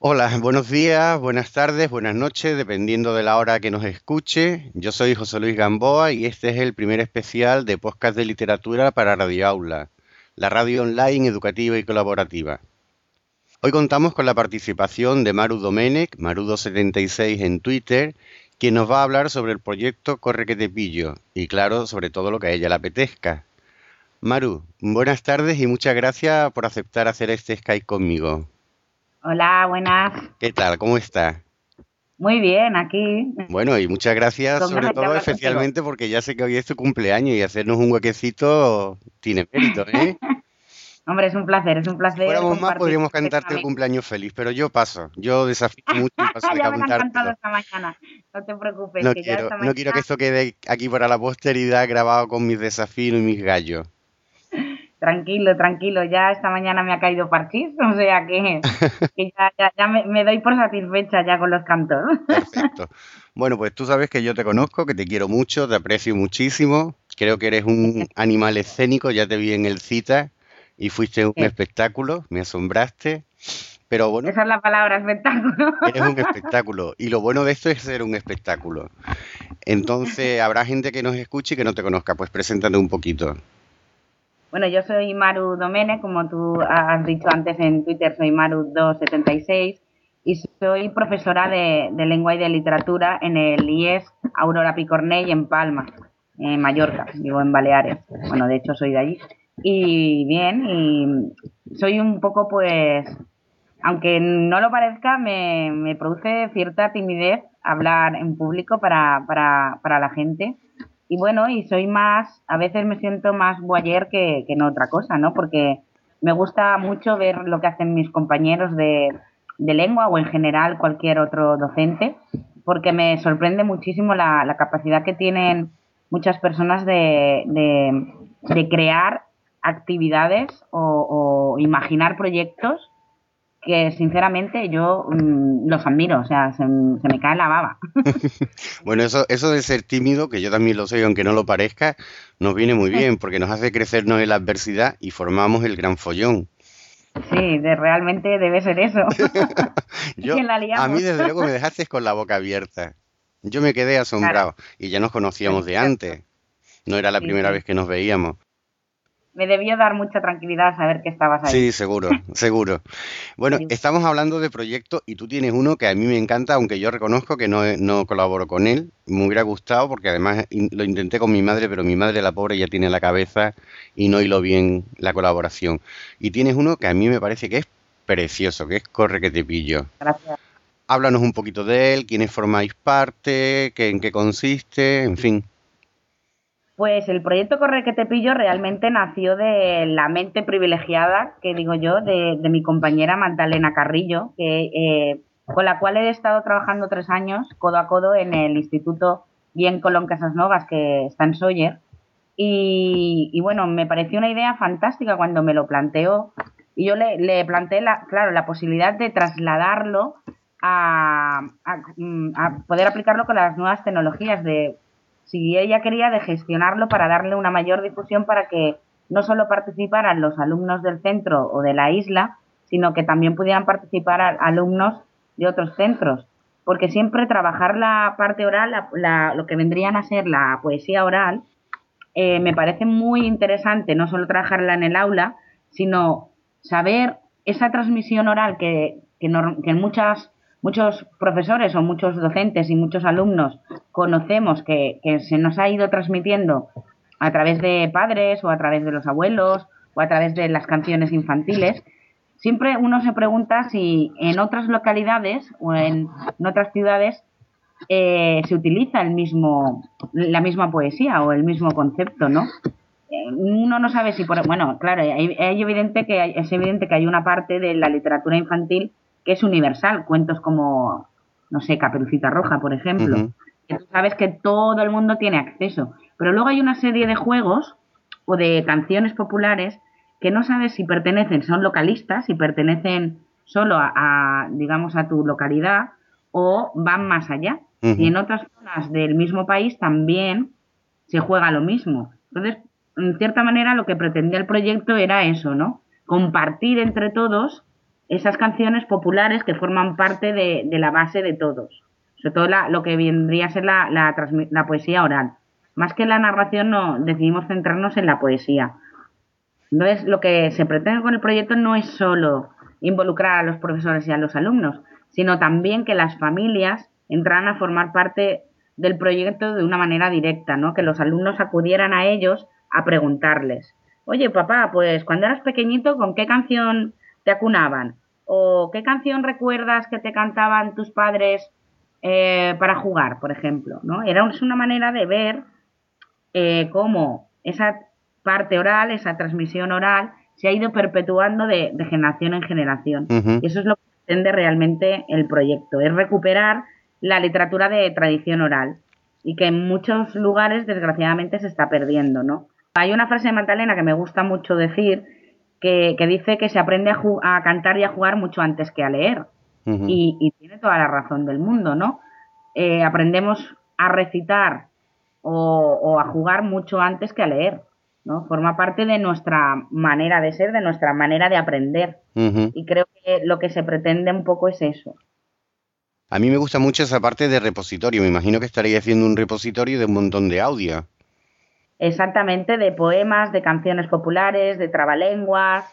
Hola, buenos días, buenas tardes, buenas noches, dependiendo de la hora que nos escuche. Yo soy José Luis Gamboa y este es el primer especial de podcast de literatura para Radio Aula, la radio online educativa y colaborativa. Hoy contamos con la participación de Maru Domenech, Marudo76 en Twitter, quien nos va a hablar sobre el proyecto Corre que te pillo y claro, sobre todo lo que a ella le apetezca. Maru, buenas tardes y muchas gracias por aceptar hacer este Skype conmigo. Hola, buenas. ¿Qué tal? ¿Cómo está? Muy bien, aquí. Bueno, y muchas gracias sobre todo especialmente porque ya sé que hoy es tu cumpleaños y hacernos un huequecito tiene mérito, ¿eh? Hombre, es un placer, es un placer. Si fuéramos más, podríamos cantarte el cumpleaños feliz, pero yo paso. Yo desafío mucho y paso de cantarte. esta mañana, no te preocupes. No, quiero, no quiero que esto quede aquí para la posteridad grabado con mis desafíos y mis gallos. Tranquilo, tranquilo, ya esta mañana me ha caído parchís, o sea que, ya, ya, me, doy por satisfecha ya con los cantos. Perfecto. Bueno, pues tú sabes que yo te conozco, que te quiero mucho, te aprecio muchísimo, creo que eres un animal escénico, ya te vi en el cita y fuiste un espectáculo, me asombraste. Pero bueno. Esa es la palabra, espectáculo. Eres un espectáculo. Y lo bueno de esto es ser un espectáculo. Entonces, habrá gente que nos escuche y que no te conozca. Pues preséntate un poquito. Bueno, yo soy Maru Domene, como tú has dicho antes en Twitter, soy Maru276 y soy profesora de, lengua y de literatura en el IES Aurora Picornell en Palma, en Mallorca, vivo en Baleares. Bueno, de hecho soy de allí. Y bien, y soy un poco pues, aunque no lo parezca, me, me produce cierta timidez hablar en público para, para, para la gente y bueno, y soy más, a veces me siento más boyer que, que en otra cosa, ¿no? Porque me gusta mucho ver lo que hacen mis compañeros de, de lengua o en general cualquier otro docente, porque me sorprende muchísimo la, capacidad que tienen muchas personas de, de, crear actividades o, imaginar proyectos que sinceramente yo mm, los admiro, o sea, se, me cae la baba. bueno, eso, eso de ser tímido, que yo también lo soy, aunque no lo parezca, nos viene muy bien, porque nos hace crecernos en la adversidad y formamos el gran follón. Sí, de, realmente debe ser eso. a mí desde luego me dejaste con la boca abierta. Yo me quedé asombrado y ya nos conocíamos de antes. No era la primera vez que nos veíamos me debió dar mucha tranquilidad saber que estabas ahí. Sí, seguro, seguro. Bueno, estamos hablando de proyectos y tú tienes uno que a mí me encanta, aunque yo reconozco que no, no colaboro con él. Me hubiera gustado porque además lo intenté con mi madre, pero mi madre, la pobre, ya tiene la cabeza y no hilo bien la colaboración. Y tienes uno que a mí me parece que es precioso, que es Corre que te pillo. Gracias. Háblanos un poquito de él, quiénes formáis parte, qué, en qué consiste, en fin. Pues el proyecto Corre que te pillo realmente nació de la mente privilegiada, que digo yo, de, mi compañera Magdalena Carrillo, que, eh, con la cual he estado trabajando tres años codo a codo en el Instituto Bien Colón Casas Novas, que está en Sawyer. Y, bueno, me pareció una idea fantástica cuando me lo planteó. Y yo le, planteé, la, claro, la posibilidad de trasladarlo a poder aplicarlo con las nuevas tecnologías de si ella quería de gestionarlo para darle una mayor difusión para que no solo participaran los alumnos del centro o de la isla, sino que también pudieran participar alumnos de otros centros. Porque siempre trabajar la parte oral, lo que vendrían a ser la poesía oral, eh, me parece muy interesante, no solo trabajarla en el aula, sino saber esa transmisión oral que, que, que en muchas muchos profesores o muchos docentes y muchos alumnos conocemos que, se nos ha ido transmitiendo a través de padres o a través de los abuelos o a través de las canciones infantiles, siempre uno se pregunta si en otras localidades o en, otras ciudades eh, se utiliza el mismo, la misma poesía o el mismo concepto, ¿no? Eh, uno no sabe si por bueno claro hay, evidente que es evidente que hay una parte de la literatura infantil que es universal, cuentos como, no sé, Caperucita Roja, por ejemplo, que tú sabes que todo el mundo tiene acceso. Pero luego hay una serie de juegos o de canciones populares que no sabes si pertenecen, son localistas, si pertenecen solo a, digamos, a tu localidad o van más allá. Y en otras zonas del mismo país también se juega lo mismo. Entonces, en cierta manera, lo que pretendía el proyecto era eso, ¿no? Compartir entre todos esas canciones populares que forman parte de, la base de todos, sobre todo lo que vendría a ser la, la, poesía oral. Más que la narración, no, decidimos centrarnos en la poesía. No es lo que se pretende con el proyecto no es solo involucrar a los profesores y a los alumnos, sino también que las familias entraran a formar parte del proyecto de una manera directa, ¿no? Que los alumnos acudieran a ellos a preguntarles, oye papá, pues cuando eras pequeñito, ¿con qué canción te acunaban? ¿O qué canción recuerdas que te cantaban tus padres eh, para jugar, por ejemplo? ¿no? Era una manera de ver eh, cómo esa parte oral, esa transmisión oral, se ha ido perpetuando de, generación en generación. Y eso es lo que pretende realmente el proyecto, es recuperar la literatura de tradición oral y que en muchos lugares desgraciadamente se está perdiendo, ¿no? Hay una frase de Magdalena que me gusta mucho decir que, dice que se aprende a, cantar y a jugar mucho antes que a leer. y, tiene toda la razón del mundo, ¿no? Eh, aprendemos a recitar o, a jugar mucho antes que a leer, ¿no? Forma parte de nuestra manera de ser, de nuestra manera de aprender. Y creo que lo que se pretende un poco es eso. A mí me gusta mucho esa parte de repositorio. Me imagino que estaría haciendo un repositorio de un montón de audio. Exactamente, de poemas, de canciones populares, de trabalenguas,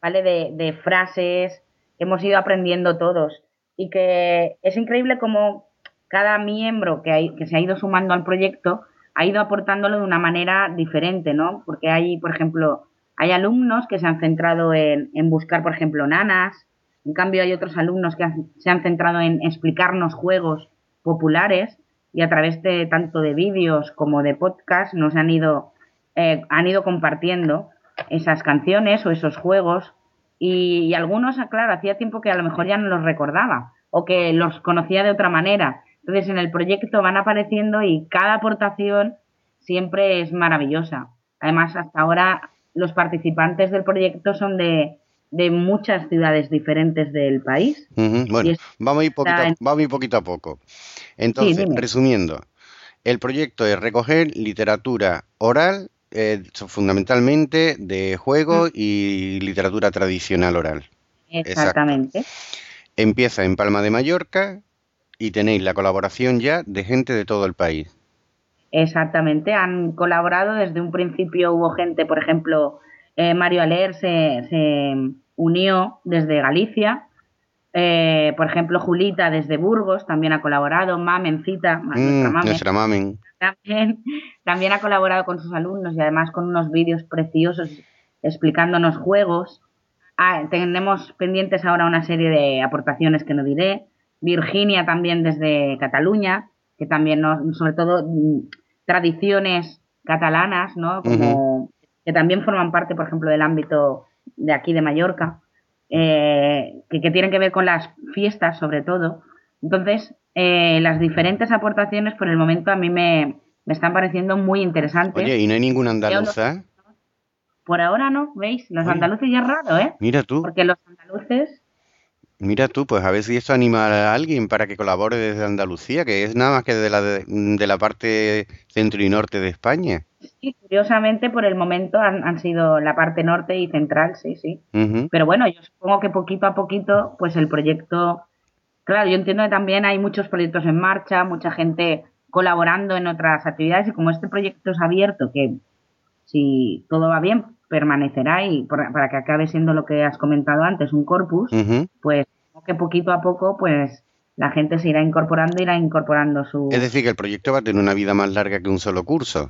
¿vale? De, frases que hemos ido aprendiendo todos. Y que es increíble como cada miembro que, se ha ido sumando al proyecto ha ido aportándolo de una manera diferente, ¿no? Porque hay, por ejemplo, hay alumnos que se han centrado en, en buscar, por ejemplo, nanas, en cambio, hay otros alumnos que se han centrado en explicarnos juegos populares y a través de tanto de vídeos como de podcast nos han ido, eh, han ido compartiendo esas canciones o esos juegos y, algunos, claro, hacía tiempo que a lo mejor ya no los recordaba o que los conocía de otra manera. Entonces en el proyecto van apareciendo y cada aportación siempre es maravillosa. Además, hasta ahora los participantes del proyecto son de, de muchas ciudades diferentes del país. Bueno, vamos, a ir poquito, a poquito a poco. Entonces, resumiendo, el proyecto es recoger literatura oral, eh, fundamentalmente de juego y literatura tradicional oral. Exactamente. Empieza en Palma de Mallorca y tenéis la colaboración ya de gente de todo el país. Exactamente, han colaborado desde un principio, hubo gente, por ejemplo, eh, Mario Aler se, unió desde Galicia. Eh, por ejemplo, Julita desde Burgos también ha colaborado, Mamencita, mm, nuestra, Mamen, También, ha colaborado con sus alumnos y además con unos vídeos preciosos explicándonos juegos. Ah, tenemos pendientes ahora una serie de aportaciones que no diré. Virginia también desde Cataluña, que también, nos, sobre todo, mm, tradiciones catalanas, ¿no? Como, que también forman parte, por ejemplo, del ámbito de aquí de Mallorca, eh, que, tienen que ver con las fiestas sobre todo. Entonces, eh, las diferentes aportaciones por el momento a mí me, están pareciendo muy interesantes. Oye, ¿y no hay ninguna andaluza? Por ahora no, ¿veis? Los andaluces ya es raro, ¿eh? Mira tú. Porque los andaluces Mira tú, pues a ver si esto anima a alguien para que colabore desde Andalucía, que es nada más que de la, de, la parte centro y norte de España. Sí, curiosamente por el momento han, sido la parte norte y central, sí, sí. Pero bueno, yo supongo que poquito a poquito, pues el proyecto, claro, yo entiendo que también hay muchos proyectos en marcha, mucha gente colaborando en otras actividades y como este proyecto es abierto, que si todo va bien, permanecerá y para que acabe siendo lo que has comentado antes, un corpus, pues que poquito a poco, pues la gente se irá incorporando, irá incorporando su... Es decir, que el proyecto va a tener una vida más larga que un solo curso.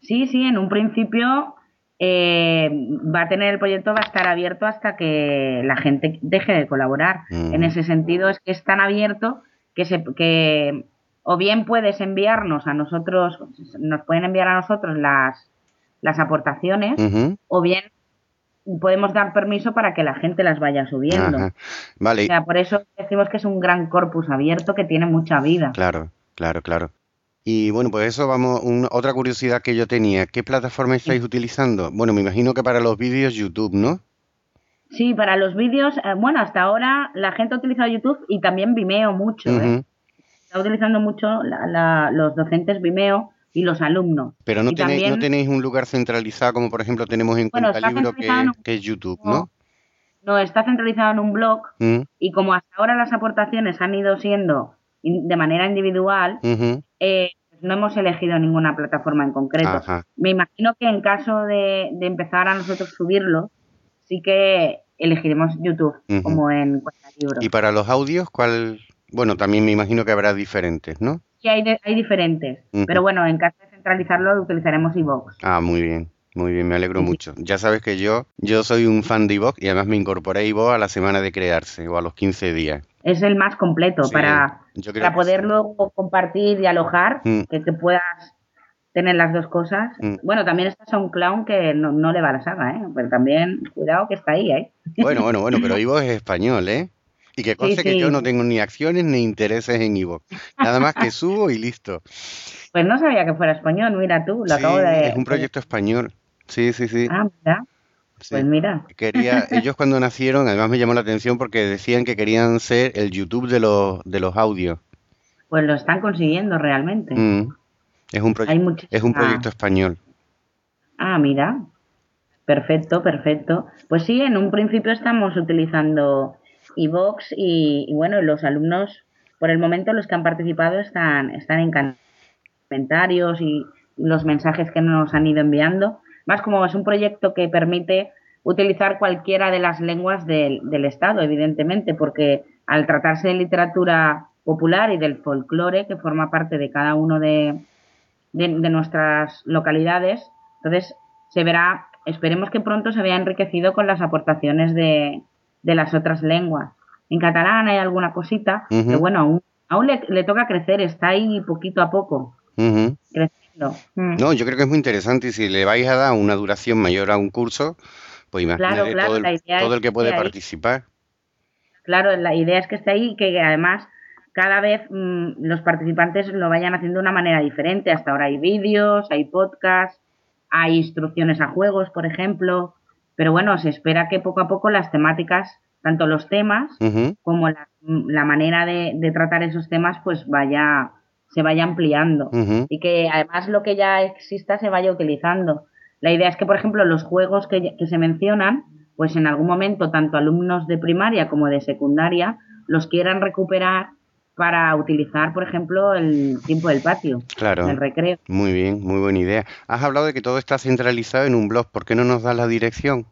Sí, sí, en un principio eh, va a tener el proyecto, va a estar abierto hasta que la gente deje de colaborar. En ese sentido es que es tan abierto que, se, que o bien puedes enviarnos a nosotros, nos pueden enviar a nosotros las, las aportaciones, o bien podemos dar permiso para que la gente las vaya subiendo. Vale. O sea, por eso decimos que es un gran corpus abierto que tiene mucha vida. Claro, claro, claro. Y bueno, pues eso vamos, otra curiosidad que yo tenía, ¿qué plataforma estáis utilizando? Bueno, me imagino que para los vídeos YouTube, ¿no? Sí, para los vídeos, eh, bueno, hasta ahora la gente ha utilizado YouTube y también Vimeo mucho, ¿eh? Está utilizando mucho los docentes Vimeo y los alumnos. Pero no, tenéis, no tenéis un lugar centralizado como por ejemplo tenemos en Cuenta Libro que, es YouTube, ¿no? no, está centralizado en un blog Mm, y como hasta ahora las aportaciones han ido siendo de manera individual, eh, no hemos elegido ninguna plataforma en concreto. Ajá. Me imagino que en caso de, de empezar a nosotros subirlo, sí que elegiremos YouTube, como en Cuenta Libros. Y para los audios, ¿cuál? Bueno, también me imagino que habrá diferentes, ¿no? Sí, hay, de- hay diferentes, pero bueno, en caso de centralizarlo utilizaremos iVoox. Ah, muy bien, muy bien, me alegro Sí, mucho. Ya sabes que yo, yo soy un fan de iVoox y además me incorporé a iVoox a la semana de crearse o a los 15 días. Es el más completo Sí, para, para que poder sí. luego compartir y alojar, Mm. que, que puedas tener las dos cosas. Mm. Bueno, también está un clown que no, no le va a la saga, ¿eh? pero también cuidado que está ahí, ¿eh? Bueno, bueno, bueno, pero iVoox es español, ¿eh? Y que conste que sí. yo no tengo ni acciones ni intereses en iVoox. Nada más que subo y listo. Pues no sabía que fuera español, mira tú, lo Sí, acabo de... es un proyecto español. Sí, sí, sí. Ah, mira, pues mira. Quería, ellos cuando nacieron, además me llamó la atención porque decían que querían ser el YouTube de los, de los audios. Pues lo están consiguiendo realmente. Mm. Es un, Hay muchísima- es un proyecto español. Ah, mira. Perfecto, perfecto. Pues sí, en un principio estamos utilizando y, y bueno, los alumnos, por el momento los que han participado están, están en comentarios y los mensajes que nos han ido enviando. Más como es un proyecto que permite utilizar cualquiera de las lenguas del, del Estado, evidentemente, porque al tratarse de literatura popular y del folclore que forma parte de cada uno de, de, de nuestras localidades. Entonces, se verá, esperemos que pronto se vea enriquecido con las aportaciones de, de las otras lenguas. En catalán hay alguna cosita, pero bueno, aún, aún le, le toca crecer, está ahí poquito a poco, Ujú. creciendo. Mm. No, yo creo que es muy interesante y si le vais a dar una duración mayor a un curso, pues imagínate claro, todo, el, todo el que puede que participar. Claro, la idea es que esté ahí y que además cada vez mm, los participantes lo vayan haciendo de una manera diferente. Hasta ahora hay vídeos, hay podcasts, hay instrucciones a juegos, por ejemplo. Pero bueno, se espera que poco a poco las temáticas, tanto los temas como la, la manera de, de tratar esos temas, pues vaya, se vaya ampliando. Y que además lo que ya exista se vaya utilizando. La idea es que, por ejemplo, los juegos que, que se mencionan, pues en algún momento tanto alumnos de primaria como de secundaria los quieran recuperar para utilizar, por ejemplo, el tiempo del patio, Claro. el recreo. Muy bien, muy buena idea. Has hablado de que todo está centralizado en un blog. ¿Por qué no nos das la dirección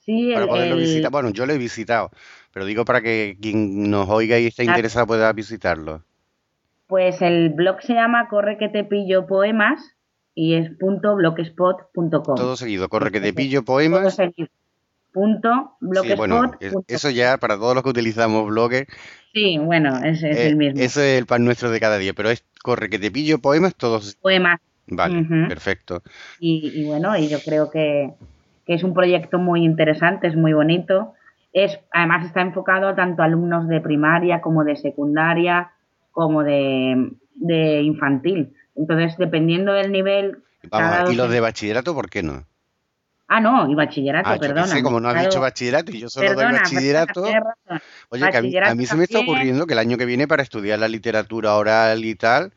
Sí, para el, poderlo el- visitar? Bueno, yo lo he visitado, pero digo para que quien nos oiga y esté interesado pueda visitarlo. pues el blog se llama Corre que te pillo poemas y es punto blogspot.com. Todo seguido. Corre que te pillo Todo poemas. seguido. Punto Sí, bueno, punto eso ya para todos los que utilizamos bloggers, Sí, bueno, es, es eh, el mismo. eso es el pan nuestro de cada día, pero es corre que te pillo poemas, todos. Poemas. Vale, perfecto. Y, y bueno, y yo creo que, que es un proyecto muy interesante, es muy bonito. Es, además está enfocado tanto a alumnos de primaria como de secundaria, como de, de infantil. Entonces, dependiendo del nivel... Vamos, cada y los de bachillerato, ¿por qué no? Ah, no, y bachillerato, Ah, perdona. sé, como no has Claro, dicho bachillerato y yo solo doy bachillerato. perdona. Oye, que a mí, a mí se me está ocurriendo que el año que viene para estudiar la literatura oral y tal,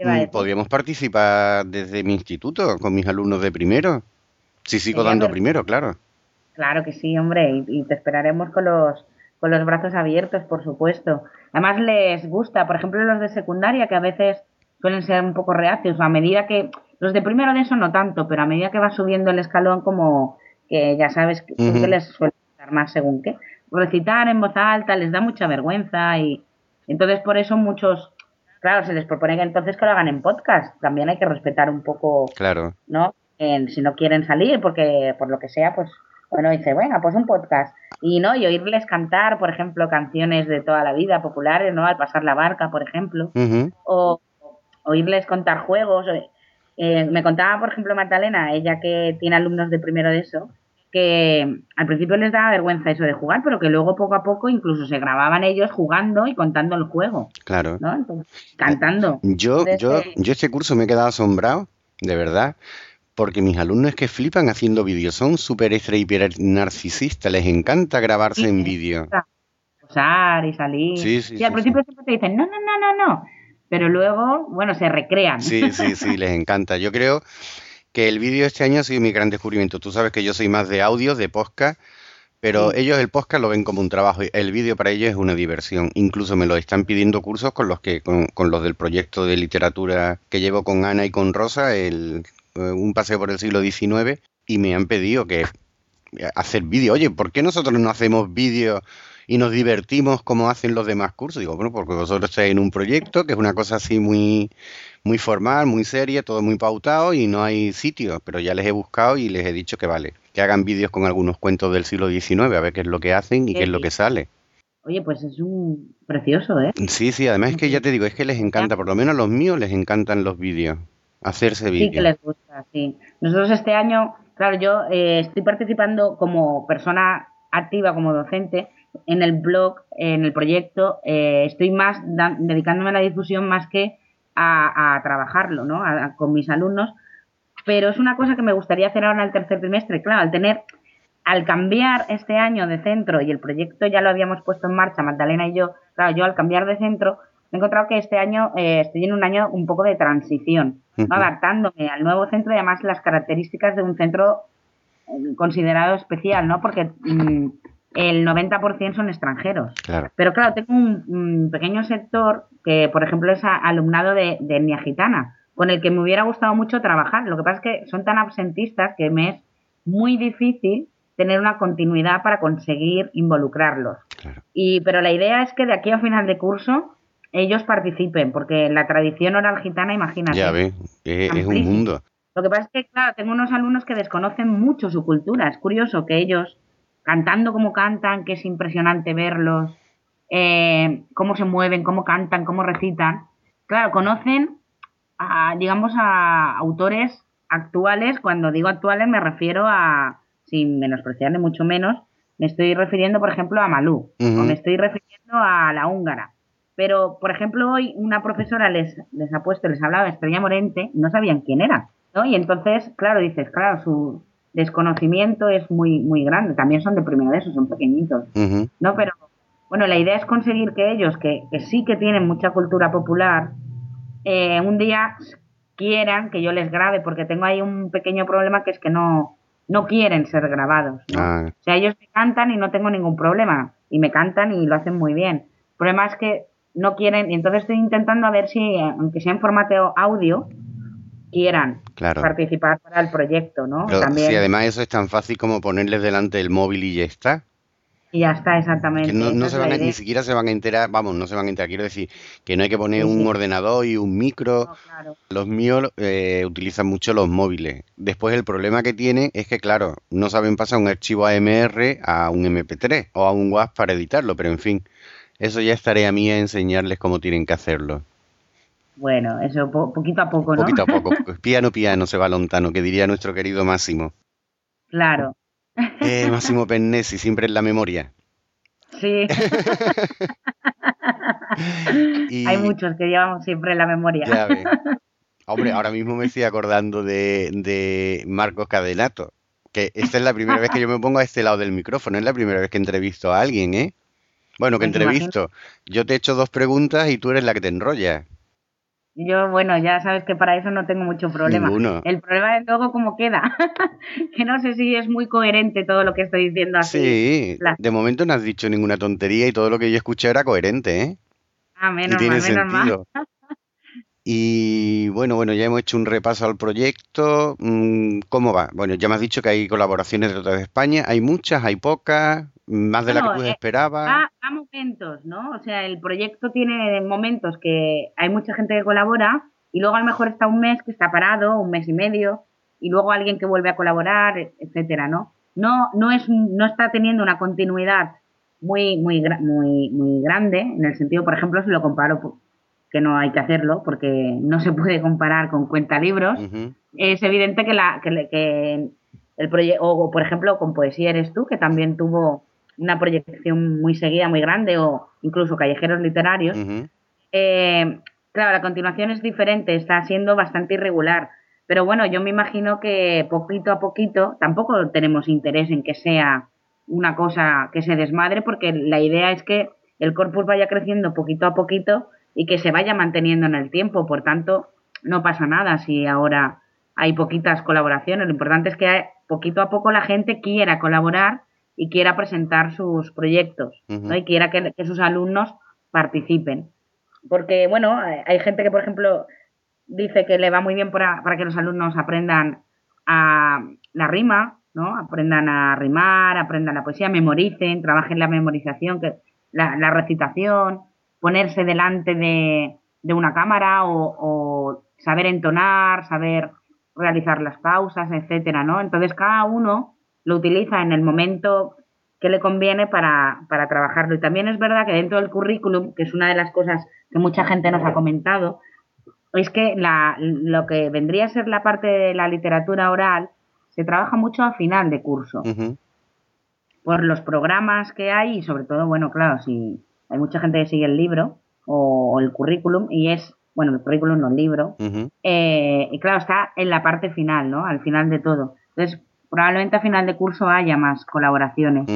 mm, podríamos participar desde mi instituto con mis alumnos de primero. Si sigo dando primero, claro. Claro que sí, hombre, y, y te esperaremos con los, con los brazos abiertos, por supuesto. Además les gusta, por ejemplo, los de secundaria, que a veces suelen ser un poco reacios, a medida que, los de primero de eso no tanto, pero a medida que va subiendo el escalón, como que ya sabes que, les suele gustar más según qué. Recitar en voz alta les da mucha vergüenza y entonces por eso muchos, claro, se les propone que entonces que lo hagan en podcast. También hay que respetar un poco Claro. ¿no? En- si no quieren salir, porque por lo que sea, pues, bueno, dice, bueno, pues un podcast. Y no, y oírles cantar, por ejemplo, canciones de toda la vida, populares, ¿no? Al pasar la barca, por ejemplo. O oírles contar juegos. Eh, me contaba, por ejemplo, Magdalena, ella que tiene alumnos de primero de eso, que al principio les daba vergüenza eso de jugar, pero que luego poco a poco incluso se grababan ellos jugando y contando el juego, Claro. ¿no? Entonces, cantando. Yo, Entonces, yo, eh, yo este curso me he quedado asombrado, de verdad, porque mis alumnos es que flipan haciendo vídeos, son súper extra hiper narcisistas, les encanta grabarse Sí, en vídeo. posar y salir. Sí, sí, Y al sí, principio siempre te dicen, no, no, no, no, no. Pero luego, bueno, se recrean. Sí, sí, sí, les encanta. Yo creo, que el vídeo este año ha sido mi gran descubrimiento. Tú sabes que yo soy más de audio, de podcast, Pero ellos el podcast lo ven como un trabajo, el vídeo para ellos es una diversión. Incluso me lo están pidiendo cursos con los que con, con los del proyecto de literatura que llevo con Ana y con Rosa, el, eh, un paseo por el siglo XIX, y me han pedido que hacer vídeo. Oye, ¿por qué nosotros no hacemos vídeo y nos divertimos como hacen los demás cursos? Digo, bueno, porque vosotros estáis en un proyecto que es una cosa así muy muy formal, muy seria, todo muy pautado y no hay sitio, pero ya les he buscado y les he dicho que vale, que hagan vídeos con algunos cuentos del siglo XIX, a ver qué es lo que hacen y qué es lo que sale. Oye, pues es un precioso, ¿eh? Sí, sí, además es que ya te digo, es que les encanta, por lo menos a los míos les encantan los vídeos, hacerse vídeos. Sí, que les gusta, sí. Nosotros este año, claro, yo eh, estoy participando como persona activa, como docente, en el blog, en el proyecto, eh, estoy más dedicándome a la difusión más que a, trabajarlo, ¿no? con mis alumnos, pero es una cosa que me gustaría hacer ahora en el tercer trimestre. Claro, al tener, al cambiar este año de centro y el proyecto ya lo habíamos puesto en marcha, Magdalena y yo, claro, yo al cambiar de centro he encontrado que este año eh, estoy en un año un poco de transición, adaptándome al nuevo centro y además las características de un centro eh, considerado especial, ¿no? Porque mm, el 90% son extranjeros. Pero claro, tengo un, pequeño sector que, por ejemplo, es alumnado de, de etnia gitana, con el que me hubiera gustado mucho trabajar. Lo que pasa es que son tan absentistas que me es muy difícil tener una continuidad para conseguir involucrarlos. Y, pero la idea es que de aquí a final de curso ellos participen, porque la tradición oral gitana, imagínate. Ya ve, es un mundo. Lo que pasa es que, claro, tengo unos alumnos que desconocen mucho su cultura. Es curioso que ellos cantando como cantan, que es impresionante verlos, eh, cómo se mueven, cómo cantan, cómo recitan. Claro, conocen, a, digamos, a autores actuales. Cuando digo actuales me refiero a, sin menospreciarle mucho menos, me estoy refiriendo, por ejemplo, a Malú, o me estoy refiriendo a la húngara. Pero, por ejemplo, hoy una profesora les, les ha puesto, les hablaba de Estrella Morente, no sabían quién era, ¿no? Y entonces, claro, dices, claro, su, desconocimiento es muy, muy grande. También son de primero de eso, son pequeñitos. ¿No? Pero, bueno, la idea es conseguir que ellos, que, sí que tienen mucha cultura popular, eh, un día quieran que yo les grabe, porque tengo ahí un pequeño problema que es que no, no quieren ser grabados. Ah. O sea, ellos me cantan y no tengo ningún problema. Y me cantan y lo hacen muy bien. El problema es que no quieren, y entonces estoy intentando a ver si, aunque sea en formato audio, quieran participar para el proyecto, ¿no? También... Sí, además eso es tan fácil como ponerles delante el móvil y ya está. Y ya está, exactamente. no, se van ni siquiera se van a enterar, vamos, no se van a enterar. Quiero decir que no hay que poner un ordenador y un micro. Los míos eh, utilizan mucho los móviles. Después el problema que tienen es que, claro, no saben pasar un archivo AMR a un MP3 o a un WAV para editarlo, pero en fin, eso ya es tarea mía enseñarles cómo tienen que hacerlo. Bueno, eso poquito a poco, ¿no? Poquito a poco, piano piano se va lontano, que diría nuestro querido Máximo. Claro. Eh, Máximo Pennesi, siempre en la memoria. Sí. Hay muchos que llevamos siempre en la memoria. Ya Hombre, ahora mismo me estoy acordando de, de Marcos Cadenato, que esta es la primera vez que yo me pongo a este lado del micrófono, es la primera vez que entrevisto a alguien, ¿eh? Bueno, que pues entrevisto. Yo te he hecho dos preguntas y tú eres la que te enrolla. Yo, bueno, ya sabes que para eso no tengo mucho problema. El problema es luego cómo queda. que no sé si es muy coherente todo lo que estoy diciendo así. Sí, de momento no has dicho ninguna tontería y todo lo que yo escuché era coherente, ¿eh? Ah, menos y tiene sentido. Y bueno, bueno, ya hemos hecho un repaso al proyecto. Mm, ¿Cómo va? Bueno, ya me has dicho que hay colaboraciones de toda España. ¿Hay muchas? ¿Hay pocas? ¿Más de la que tú eh, esperabas? A, momentos, ¿no? O sea, el proyecto tiene momentos que hay mucha gente que colabora y luego a lo mejor está un mes que está parado, un mes y medio, y luego alguien que vuelve a colaborar, etcétera, ¿no? No, no, es, no está teniendo una continuidad muy, muy, muy, muy grande, en el sentido, por ejemplo, si lo comparo que no hay que hacerlo porque no se puede comparar con cuenta libros, es evidente que, la, que, el proyecto, o por ejemplo con Poesía Eres tú, que también tuvo una proyección muy seguida, muy grande, o incluso Callejeros Literarios, eh, claro, la continuación es diferente, está siendo bastante irregular. Pero bueno, yo me imagino que poquito a poquito, tampoco tenemos interés en que sea una cosa que se desmadre, porque la idea es que el corpus vaya creciendo poquito a poquito y que se vaya manteniendo en el tiempo. Por tanto, no pasa nada si ahora hay poquitas colaboraciones. Lo importante es que poquito a poco la gente quiera colaborar y quiera presentar sus proyectos ¿no? y quiera que, sus alumnos participen. Porque, bueno, hay gente que, por ejemplo, dice que le va muy bien para, para que los alumnos aprendan a la rima, ¿no? Aprendan a rimar, aprendan la poesía, memoricen, trabajen la memorización, que, la, la recitación, ponerse delante de, de una cámara o, o, saber entonar, saber realizar las pausas, etcétera, ¿no? Entonces cada uno lo utiliza en el momento que le conviene para, para trabajarlo. Y también es verdad que dentro del currículum, que es una de las cosas que mucha gente nos ha comentado, es que la, lo que vendría a ser la parte de la literatura oral se trabaja mucho a final de curso. Por los programas que hay y sobre todo, bueno, claro, si hay mucha gente que sigue el libro o, el currículum y es, bueno, el currículum no el libro, eh, y claro, está en la parte final, ¿no? Al final de todo. Entonces, probablemente a final de curso haya más colaboraciones.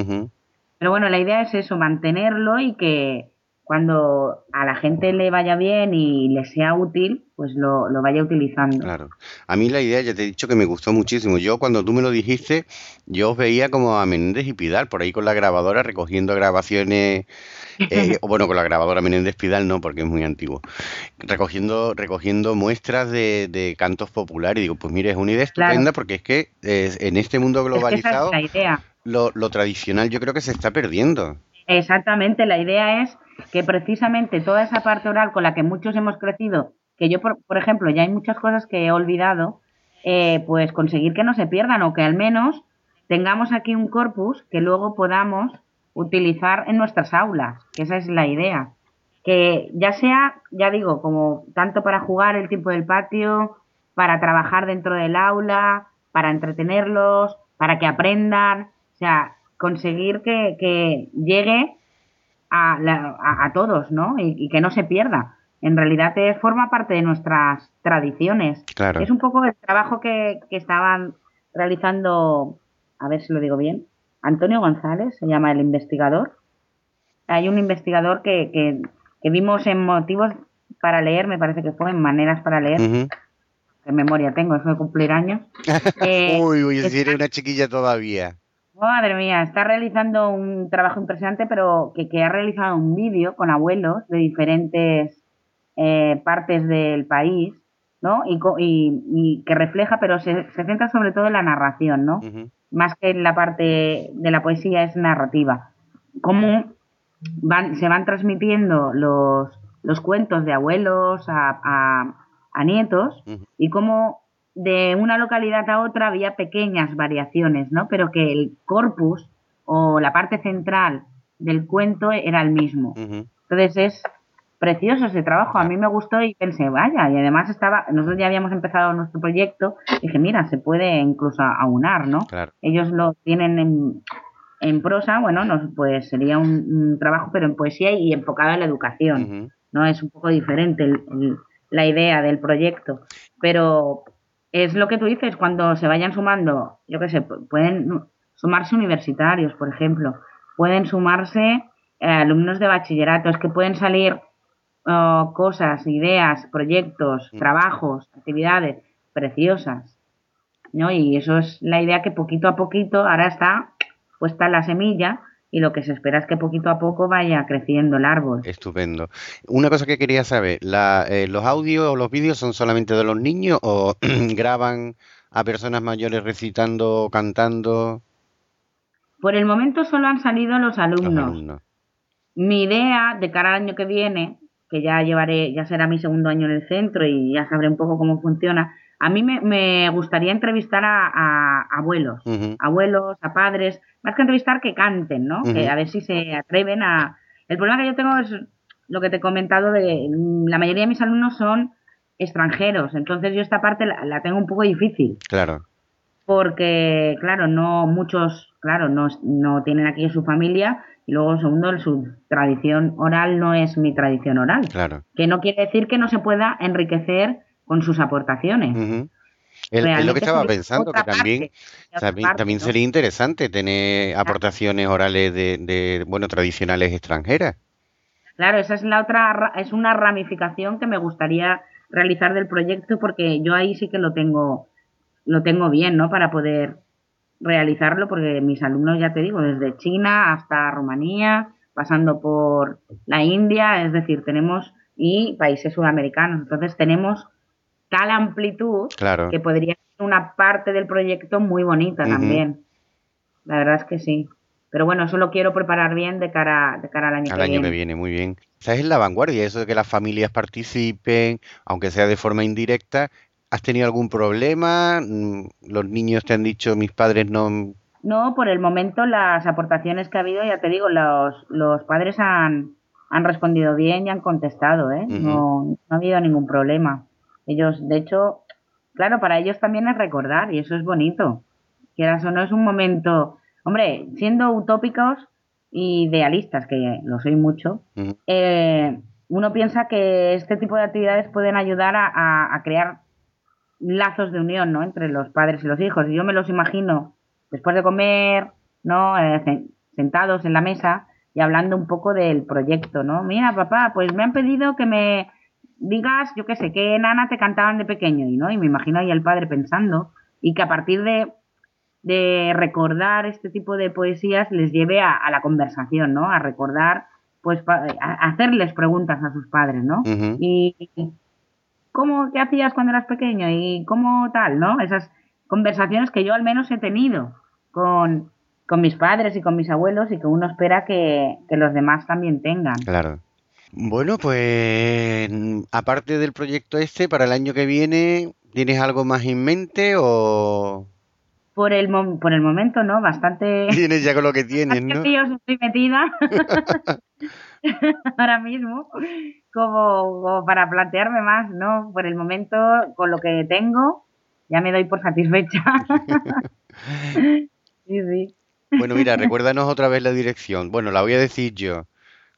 Pero bueno, la idea es eso, mantenerlo y que cuando a la gente le vaya bien y le sea útil, pues lo, lo, vaya utilizando. Claro. A mí la idea, ya te he dicho que me gustó muchísimo. Yo cuando tú me lo dijiste, yo os veía como a Menéndez y Pidal por ahí con la grabadora recogiendo grabaciones eh, o bueno, con la grabadora Menéndez Pidal no, porque es muy antiguo. Recogiendo, recogiendo muestras de, de cantos populares. Y digo, pues mire, es una idea estupenda porque es que en este mundo globalizado, Lo, lo tradicional yo creo que se está perdiendo. Exactamente, la idea es que precisamente toda esa parte oral con la que muchos hemos crecido, que yo, por, por ejemplo, ya hay muchas cosas que he olvidado, eh, pues conseguir que no se pierdan o que al menos tengamos aquí un corpus que luego podamos utilizar en nuestras aulas, que esa es la idea. Que ya sea, ya digo, como tanto para jugar el tiempo del patio, para trabajar dentro del aula, para entretenerlos, para que aprendan, o sea, conseguir que, que llegue a, a, todos, ¿no? Y, que no se pierda. En realidad forma parte de nuestras tradiciones. Claro. Es un poco el trabajo que, que estaban realizando, a ver si lo digo bien, Antonio González, se llama el investigador. Hay un investigador que, que, vimos en motivos para leer, me parece que fue en maneras para leer. En memoria tengo, eso de cumplir años. Eh, uy, uy, es decir, una chiquilla todavía. Madre mía, está realizando un trabajo impresionante, pero que, que ha realizado un vídeo con abuelos de diferentes eh, partes del país, ¿no? Y, y, y que refleja, pero se, se, centra sobre todo en la narración, ¿no? más que en la parte de la poesía es narrativa. Cómo van, se van transmitiendo los, los cuentos de abuelos a, a, nietos y cómo de una localidad a otra había pequeñas variaciones, ¿no? Pero que el corpus o la parte central del cuento era el mismo. Entonces es precioso ese trabajo. A mí me gustó y pensé, vaya, y además estaba, nosotros ya habíamos empezado nuestro proyecto, y dije, mira, se puede incluso aunar, ¿no? Ellos lo tienen en, en prosa, bueno, no, pues sería un, trabajo, pero en poesía y enfocado en la educación, ¿no? Es un poco diferente la idea del proyecto, pero es lo que tú dices, cuando se vayan sumando, yo qué sé, pueden sumarse universitarios, por ejemplo, pueden sumarse eh, alumnos de bachillerato, es que pueden salir cosas, ideas, proyectos, trabajos, actividades preciosas. ¿no? Y eso es la idea que poquito a poquito ahora está puesta la semilla y lo que se espera es que poquito a poco vaya creciendo el árbol. Estupendo. Una cosa que quería saber, la, eh, ¿los audios o los vídeos son solamente de los niños o graban a personas mayores recitando, cantando? Por el momento solo han salido los alumnos. Los alumnos. Mi idea de cara al año que viene que ya llevaré, ya será mi segundo año en el centro y ya sabré un poco cómo funciona. A mí me, me gustaría entrevistar a, abuelos, abuelos, a padres, más que entrevistar que canten, ¿no? Que a ver si se atreven a... El problema que yo tengo es lo que te he comentado de la mayoría de mis alumnos son extranjeros, entonces yo esta parte la, la tengo un poco difícil. Claro. Porque, claro, no muchos, claro, no, no tienen aquí a su familia y luego, segundo, su tradición oral no es mi tradición oral. Claro. Que no quiere decir que no se pueda enriquecer con sus aportaciones. Es lo que estaba pensando, que también, también, sería interesante tener aportaciones orales de, de, bueno, tradicionales extranjeras. Claro, esa es la otra, es una ramificación que me gustaría realizar del proyecto porque yo ahí sí que lo tengo, lo tengo bien, ¿no? Para poder realizarlo porque mis alumnos, ya te digo, desde China hasta Rumanía, pasando por la India, es decir, tenemos y países sudamericanos. Entonces tenemos tal amplitud que podría ser una parte del proyecto muy bonita también. La verdad es que sí. Pero bueno, eso lo quiero preparar bien de cara, de cara al año al año que viene, muy bien. Estás en la vanguardia, eso de que las familias participen, aunque sea de forma indirecta. ¿Has tenido algún problema? Mm, ¿Los niños te han dicho, mis padres no...? No, por el momento las aportaciones que ha habido, ya te digo, los, los padres han, han respondido bien y han contestado, ¿eh? no, no ha habido ningún problema. Ellos, de hecho, claro, para ellos también es recordar y eso es bonito. Quieras o no, es un momento, hombre, siendo utópicos y idealistas, que lo soy mucho, eh, uno piensa que este tipo de actividades pueden ayudar a, crear lazos de unión, ¿no? Entre los padres y los hijos. Y yo me los imagino después de comer, ¿no? Eh, sentados en la mesa y hablando un poco del proyecto, ¿no? Mira, papá, pues me han pedido que me digas, yo qué sé, qué nana te cantaban de pequeño, y no, y me imagino ahí el padre pensando, y que a partir de, de recordar este tipo de poesías les lleve a, la conversación, ¿no? A recordar, pues, a hacerles preguntas a sus padres, ¿no? Y ¿cómo, qué hacías cuando eras pequeño? Y cómo tal, ¿no? Esas conversaciones que yo al menos he tenido con, con mis padres y con mis abuelos y que uno espera que, que los demás también tengan. Claro. Bueno, pues aparte del proyecto este, para el año que viene, ¿tienes algo más en mente o...? Por el, por el momento, ¿no? Bastante... Tienes ya con lo que tienes, ¿no? Yo estoy metida ahora mismo, como, para plantearme más, ¿no? Por el momento, con lo que tengo, ya me doy por satisfecha. sí, sí. Bueno, mira, recuérdanos otra vez la dirección. Bueno, la voy a decir yo.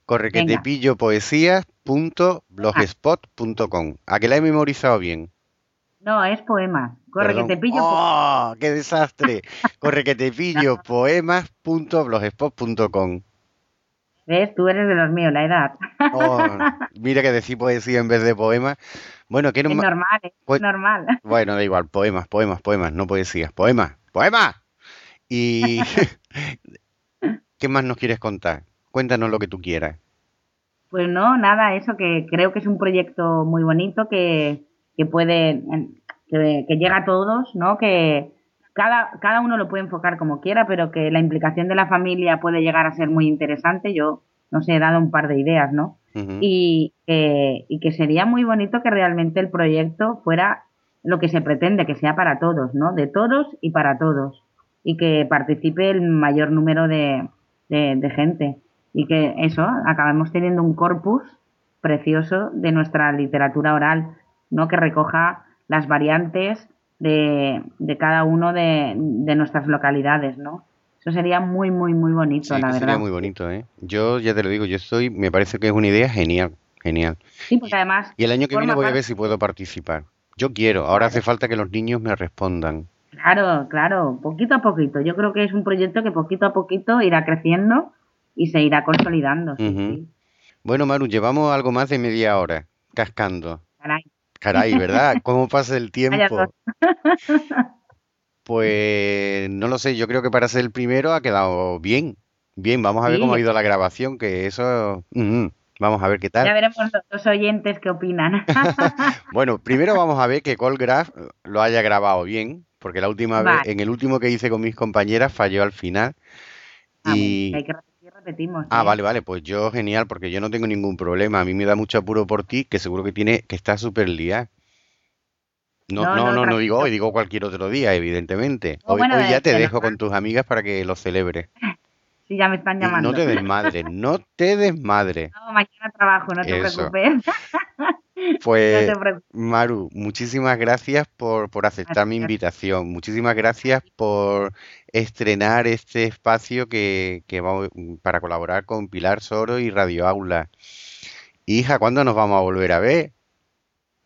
Corre que te pillo poesías.blogspot.com. ¿A que la he memorizado bien? No, es poema. Corre que te pillo. ¡Oh! ¡Qué desastre! Corre que te pillo poemas.blogspot.com. ¿Ves? Tú eres de los míos, la edad. Oh, mira que decir poesía en vez de poema. Bueno, que no es normal, es pues, normal. Bueno, da igual, poemas, poemas, poemas, no poesías. Poemas, poemas. Y ¿qué más nos quieres contar? Cuéntanos lo que tú quieras. Pues no, nada, eso que creo que es un proyecto muy bonito que, que puede, que, llega a todos, ¿no? Que cada, cada uno lo puede enfocar como quiera, pero que la implicación de la familia puede llegar a ser muy interesante. Yo, no sé, he dado un par de ideas, ¿no? y, y que sería muy bonito que realmente el proyecto fuera lo que se pretende, que sea para todos, ¿no? De todos y para todos. Y que participe el mayor número de, de gente y que eso, acabemos teniendo un corpus precioso de nuestra literatura oral, ¿no? Que recoja las variantes de, de cada uno de, de, nuestras localidades, ¿no? Eso sería muy, muy, muy bonito, la verdad. Sería muy bonito, ¿eh? Yo ya te lo digo, yo estoy, me parece que es una idea genial, genial. Sí, pues además. Y el año que viene voy a ver si puedo participar. Yo quiero, ahora hace falta que los niños me respondan. Claro, claro, poquito a poquito. Yo creo que es un proyecto que poquito a poquito irá creciendo y se irá consolidando. Bueno, Maru, llevamos algo más de media hora cascando. Caray. Caray, ¿verdad? ¿Cómo pasa el tiempo? Pues no lo sé, yo creo que para ser el primero ha quedado bien. Bien, vamos a ver cómo ha ido la grabación, que eso... Vamos a ver qué tal. Ya veremos los oyentes qué opinan. bueno, primero vamos a ver que Colgraph lo haya grabado bien, porque la última vez, en el último que hice con mis compañeras, falló al final. Ah, y... hay que repetimos. Ah, vale, vale, pues yo genial, porque yo no tengo ningún problema. A mí me da mucho apuro por ti, que seguro que tiene, que está súper liada. No, no, no, no, digo hoy, digo cualquier otro día, evidentemente. hoy, ya te dejo con tus amigas para que lo celebres. Sí, ya me están llamando. No te desmadres, no te desmadres. No, mañana trabajo, no te preocupes. Pues, Maru, muchísimas gracias por, por aceptar mi invitación. Muchísimas gracias por estrenar este espacio que, que vamos, para colaborar con Pilar Soro y Radio Aula. Hija, ¿cuándo nos vamos a volver a ver?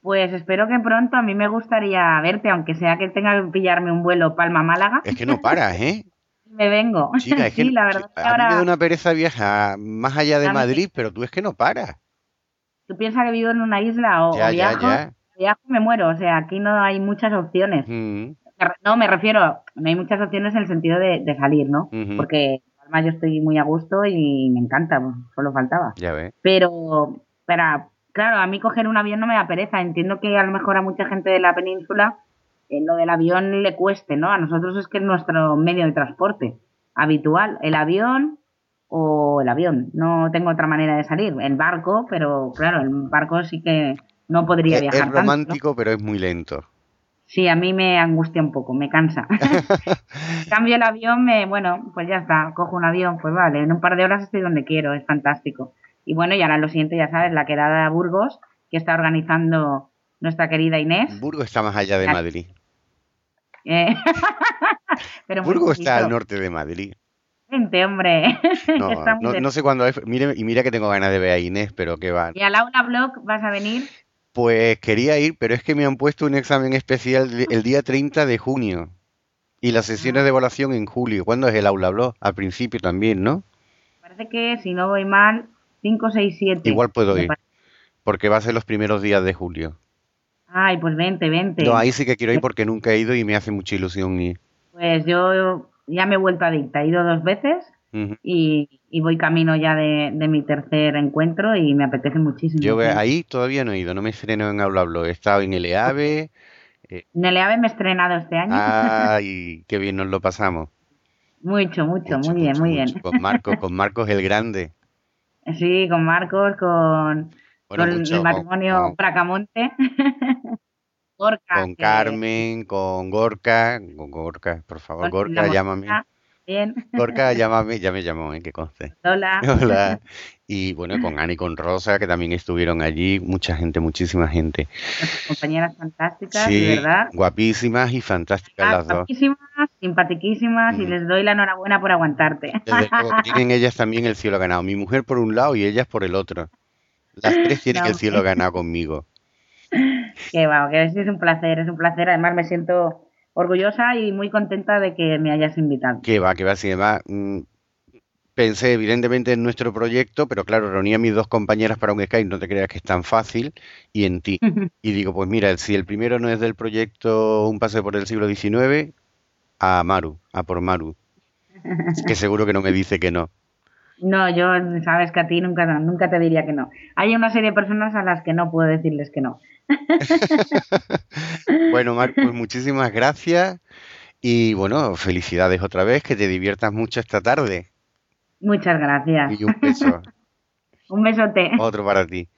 Pues espero que pronto. A mí me gustaría verte, aunque sea que tenga que pillarme un vuelo Palma-Málaga. Es que no paras, ¿eh? me vengo. Chica, es que, la verdad a ahora... mí me da una pereza vieja más allá de Madrid, pero tú es que no paras. Tú piensas que vivo en una isla o, viajo, viajo, me muero. O sea, aquí no hay muchas opciones. Mm. no, me refiero, no hay muchas opciones en el sentido de, salir, ¿no? Porque además yo estoy muy a gusto y me encanta, pues, solo faltaba. Ya ves. Pero, pero, claro, a mí coger un avión no me da pereza. Entiendo que a lo mejor a mucha gente de la península en lo del avión le cueste, ¿no? A nosotros es que es nuestro medio de transporte habitual, el avión o el avión. No tengo otra manera de salir. El barco, pero claro, el barco sí que no podría viajar. Es romántico, pero es muy lento. Sí, a mí me angustia un poco, me cansa. Cambio el avión, me, bueno, pues ya está, cojo un avión, pues vale, en un par de horas estoy donde quiero, es fantástico. Y bueno, y ahora lo siguiente, ya sabes, la quedada a Burgos, que está organizando nuestra querida Inés. Burgos está más allá de Madrid. Eh, Burgos está al norte de Madrid. Gente, hombre. No, sé cuándo es. Mire, y mira que tengo ganas de ver a Inés, pero qué va. ¿Y al aula blog vas a venir? Pues quería ir, pero es que me han puesto un examen especial el día 30 de junio. Y las sesiones de evaluación en julio. ¿Cuándo es el aula blog? Al principio también, ¿no? Parece que, si no voy mal, 5, 6, 7. Igual puedo ir. Porque va a ser los primeros días de julio. Ay, pues vente, vente. No, ahí sí que quiero ir porque nunca he ido y me hace mucha ilusión ir. Pues yo ya me he vuelto adicta, he ido dos veces y, voy camino ya de, mi tercer encuentro y me apetece muchísimo. Yo ahí todavía no he ido, no me estreno en Aula Hablo, he estado en el EAVE. Eh. En el EAVE me he estrenado este año. Ay, qué bien nos lo pasamos. Mucho, mucho, muy bien, muy bien. Con Marcos, con Marcos el Grande. Sí, con Marcos, con, el matrimonio Bracamonte. con Carmen, con Gorka, con Gorka, por favor, Gorka, llámame. Bien. Gorka, llámame, ya me llamó, ¿eh? que conste. Hola. Hola. Y bueno, con Ani y con Rosa, que también estuvieron allí, mucha gente, muchísima gente. compañeras fantásticas, de verdad. Guapísimas y fantásticas las dos. Guapísimas, simpatiquísimas, y les doy la enhorabuena por aguantarte. tienen ellas también el cielo ganado. Mi mujer por un lado y ellas por el otro. Las tres tienen el cielo ganado conmigo. Que va, que es un placer, es un placer. Además me siento orgullosa y muy contenta de que me hayas invitado. Que va, que va, sí, además mm, pensé evidentemente en nuestro proyecto, pero claro, reuní a mis dos compañeras para un Skype, no te creas que es tan fácil, y en ti. y digo, pues mira, si el primero no es del proyecto Un pase por el siglo XIX, a Maru, a por Maru. que seguro que no me dice que no. No, yo sabes que a ti nunca, nunca te diría que no. Hay una serie de personas a las que no puedo decirles que no. bueno, Marco, pues muchísimas gracias y bueno, felicidades otra vez, que te diviertas mucho esta tarde. Muchas gracias. Y un beso. un besote. Otro para ti.